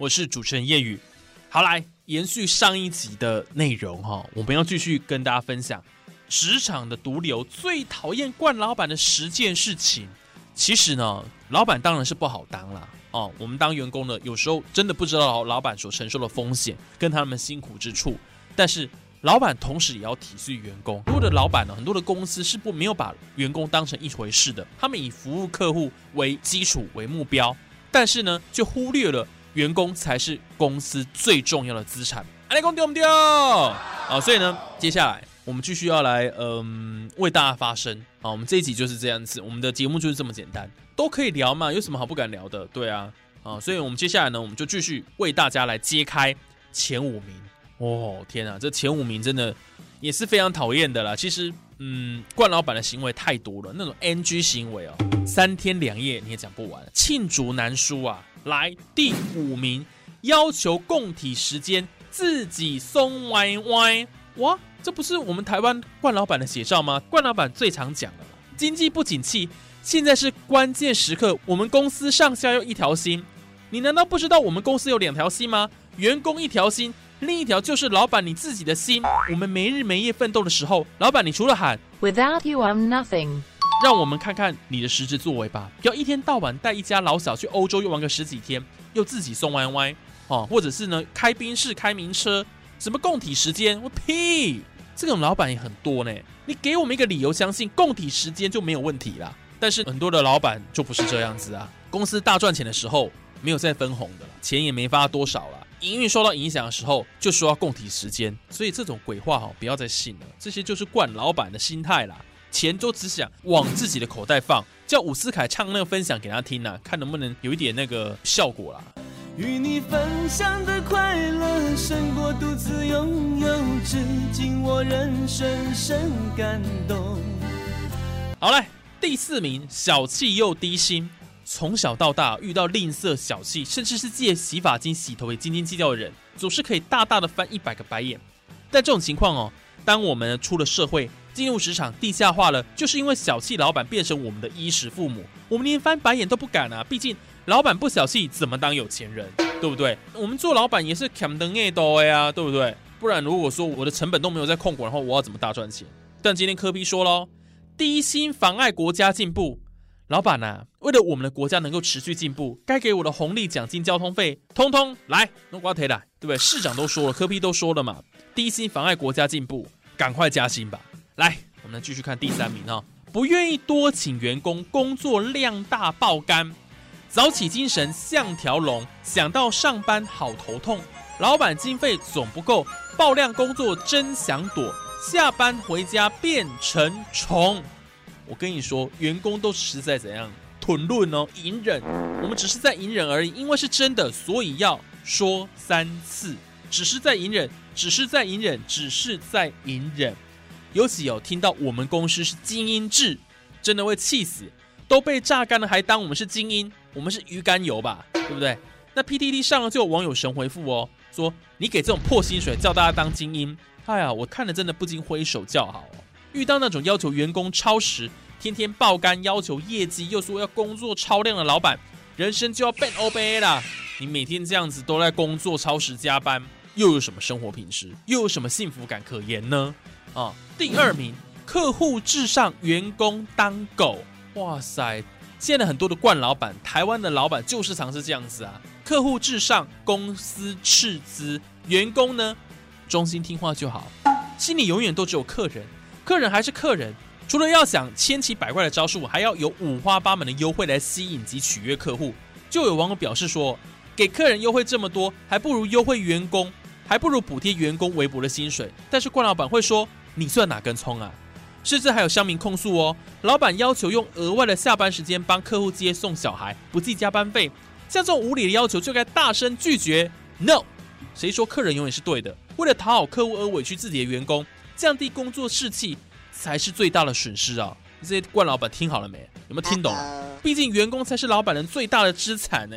我是主持人叶宇。好，来延续上一集的内容哈，我们要继续跟大家分享职场的毒瘤最讨厌惯老板的十件事情。其实呢，老板当然是不好当啦哦。我们当员工的有时候真的不知道老板所承受的风险跟他们辛苦之处，但是。老板同时也要体恤员工。很多的老板呢，很多的公司是不没有把员工当成一回事的。他们以服务客户为基础为目标，但是呢，就忽略了员工才是公司最重要的资产。阿公丢不丢？啊，所以呢，接下来我们继续要来，嗯，为大家发声啊。我们这一集就是这样子，我们的节目就是这么简单，都可以聊嘛，有什么好不敢聊的？对啊，啊，所以我们接下来呢，我们就继续为大家来揭开前五名。哦天啊，这前五名真的也是非常讨厌的啦。其实，嗯，冠老板的行为太多了，那种 NG 行为哦，三天两夜你也讲不完，罄竹难书啊。来，第五名，要求供体时间自己松歪歪。哇，这不是我们台湾冠老板的写照吗？冠老板最常讲的，经济不景气，现在是关键时刻，我们公司上下要一条心。你难道不知道我们公司有两条心吗？员工一条心。另一条就是老板你自己的心。我们没日没夜奋斗的时候，老板你除了喊 Without you I'm nothing，让我们看看你的实质作为吧。不要一天到晚带一家老小去欧洲又玩个十几天，又自己送歪歪哦，或者是呢开宾士开名车，什么供体时间，我屁！这种老板也很多呢。你给我们一个理由，相信供体时间就没有问题啦。但是很多的老板就不是这样子啊。公司大赚钱的时候，没有再分红的了，钱也没发多少了。营运受到影响的时候，就说要供体时间，所以这种鬼话哈，不要再信了。这些就是惯老板的心态啦，钱都只想往自己的口袋放。叫伍思凯唱那个分享给他听啊，看能不能有一点那个效果啦。与你分享的快乐胜过独自拥有，至今我仍深深感动。好嘞，第四名，小气又低薪。从小到大遇到吝啬、小气，甚至是借洗发精洗头也斤斤计较的人，总是可以大大的翻一百个白眼。但这种情况哦，当我们出了社会，进入职场，地下化了，就是因为小气老板变成我们的衣食父母，我们连翻白眼都不敢啊！毕竟老板不小气，怎么当有钱人？对不对？我们做老板也是砍灯爱多呀，对不对？不然如果说我的成本都没有在控管，然后我要怎么大赚钱？但今天科比说喽，低薪妨碍国家进步。老板呐，为了我们的国家能够持续进步，该给我的红利、奖金、交通费，通通来弄瓜腿来，对不对？市长都说了，科批都说了嘛，低薪妨碍国家进步，赶快加薪吧！来，我们继续看第三名哈，不愿意多请员工，工作量大爆肝，早起精神像条龙，想到上班好头痛，老板经费总不够，爆量工作真想躲，下班回家变成虫。我跟你说，员工都是在怎样吞论哦，隐忍。我们只是在隐忍而已，因为是真的，所以要说三次。只是在隐忍，只是在隐忍，只是在隐忍。尤其有听到我们公司是精英制，真的会气死。都被榨干了，还当我们是精英？我们是鱼肝油吧，对不对？那 PTT 上了就有网友神回复哦，说你给这种破薪水叫大家当精英，哎呀，我看了真的不禁挥手叫好哦。遇到那种要求员工超时、天天爆肝、要求业绩又说要工作超量的老板，人生就要变 OBA 了。你每天这样子都在工作超时加班，又有什么生活品质？又有什么幸福感可言呢？啊，第二名，客户至上，员工当狗。哇塞，现在很多的惯老板，台湾的老板就是常是这样子啊，客户至上，公司斥资，员工呢，忠心听话就好，心里永远都只有客人。客人还是客人，除了要想千奇百怪的招数，还要有五花八门的优惠来吸引及取悦客户。就有网友表示说，给客人优惠这么多，还不如优惠员工，还不如补贴员工微薄的薪水。但是冠老板会说，你算哪根葱啊？甚至还有乡民控诉哦，老板要求用额外的下班时间帮客户接送小孩，不计加班费，像这种无理的要求就该大声拒绝。No，谁说客人永远是对的？为了讨好客户而委屈自己的员工，降低工作士气，才是最大的损失啊！这些冠老板听好了没？有没有听懂？毕竟员工才是老板人最大的资产呢。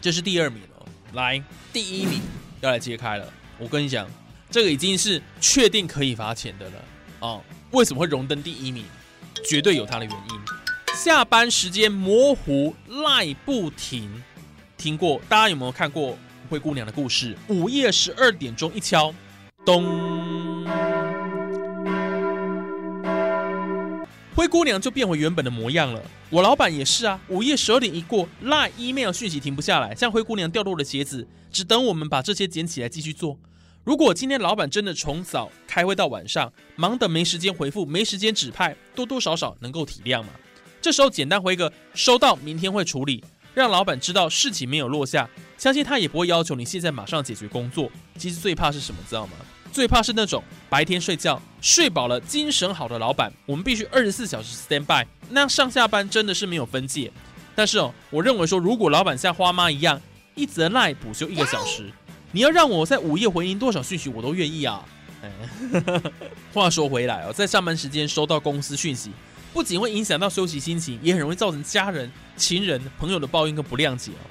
这是第二名哦，来第一名要来揭开了。我跟你讲，这个已经是确定可以罚钱的了哦。为什么会荣登第一名？绝对有它的原因。下班时间模糊赖不停，听过？大家有没有看过灰姑娘的故事？午夜十二点钟一敲，咚，灰姑娘就变回原本的模样了。我老板也是啊，午夜十二点一过，赖 email 讯息停不下来，像灰姑娘掉落的鞋子，只等我们把这些捡起来继续做。如果今天老板真的从早开会到晚上，忙得没时间回复，没时间指派，多多少少能够体谅嘛。这时候简单回个收到，明天会处理，让老板知道事情没有落下，相信他也不会要求你现在马上解决工作。其实最怕是什么，知道吗？最怕是那种白天睡觉睡饱了、精神好的老板，我们必须二十四小时 stand by，那样上下班真的是没有分界。但是哦，我认为说，如果老板像花妈一样，一则赖补休一个小时，你要让我在午夜回应多少讯息，我都愿意啊。话说回来哦，在上班时间收到公司讯息，不仅会影响到休息心情，也很容易造成家人、情人、朋友的抱怨跟不谅解哦。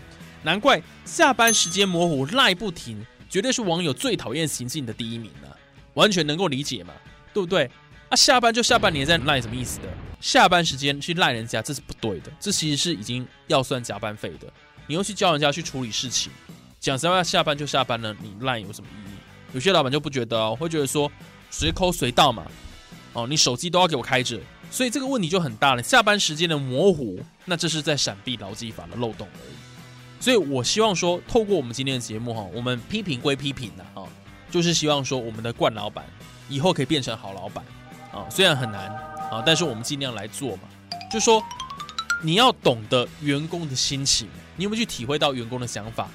难怪下班时间模糊赖不停。绝对是网友最讨厌行径的第一名了，完全能够理解嘛，对不对？啊，下班就下班，你在赖什么意思的？下班时间去赖人家，这是不对的，这其实是已经要算加班费的。你又去教人家去处理事情，讲实话，下班就下班了，你赖有什么意义？有些老板就不觉得哦，会觉得说随扣随到嘛，哦，你手机都要给我开着，所以这个问题就很大了。下班时间的模糊，那这是在闪避劳基法的漏洞而已。所以，我希望说，透过我们今天的节目哈，我们批评归批评的哈，就是希望说，我们的冠老板以后可以变成好老板啊。虽然很难啊，但是我们尽量来做嘛。就说你要懂得员工的心情，你有没有去体会到员工的想法？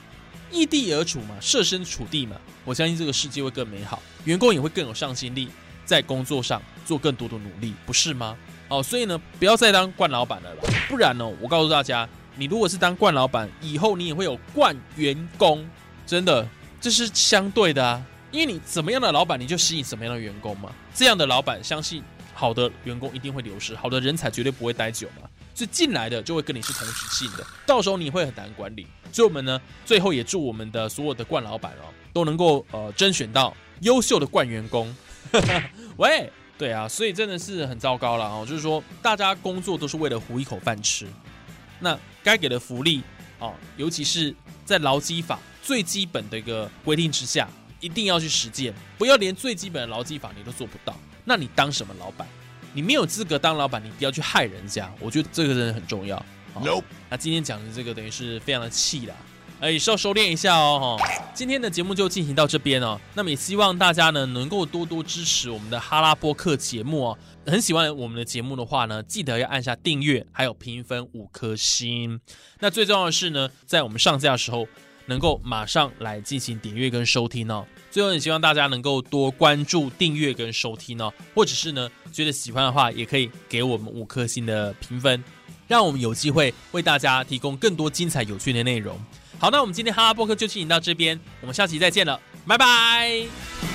异地而处嘛，设身处地嘛，我相信这个世界会更美好，员工也会更有上心力，在工作上做更多的努力，不是吗？哦，所以呢，不要再当冠老板了，不然呢，我告诉大家。你如果是当冠老板，以后你也会有冠员工，真的，这是相对的啊。因为你怎么样的老板，你就吸引什么样的员工嘛。这样的老板，相信好的员工一定会流失，好的人才绝对不会待久嘛。所以进来的就会跟你是同时性的，到时候你会很难管理。所以我们呢，最后也祝我们的所有的冠老板哦，都能够呃甄选到优秀的冠员工。喂，对啊，所以真的是很糟糕了哦，就是说大家工作都是为了糊一口饭吃。那该给的福利哦，尤其是在劳基法最基本的一个规定之下，一定要去实践，不要连最基本的劳基法你都做不到，那你当什么老板？你没有资格当老板，你不要去害人家，我觉得这个真的很重要。No，那今天讲的这个等于是非常的气啦，哎，是要收敛一下哦。哈，今天的节目就进行到这边哦。那么也希望大家呢能够多多支持我们的哈拉波克节目哦。很喜欢我们的节目的话呢，记得要按下订阅，还有评分五颗星。那最重要的是呢，在我们上架的时候，能够马上来进行点阅跟收听哦。最后也希望大家能够多关注、订阅跟收听哦，或者是呢觉得喜欢的话，也可以给我们五颗星的评分，让我们有机会为大家提供更多精彩有趣的内容。好，那我们今天哈哈播客就进行到这边，我们下期再见了，拜拜。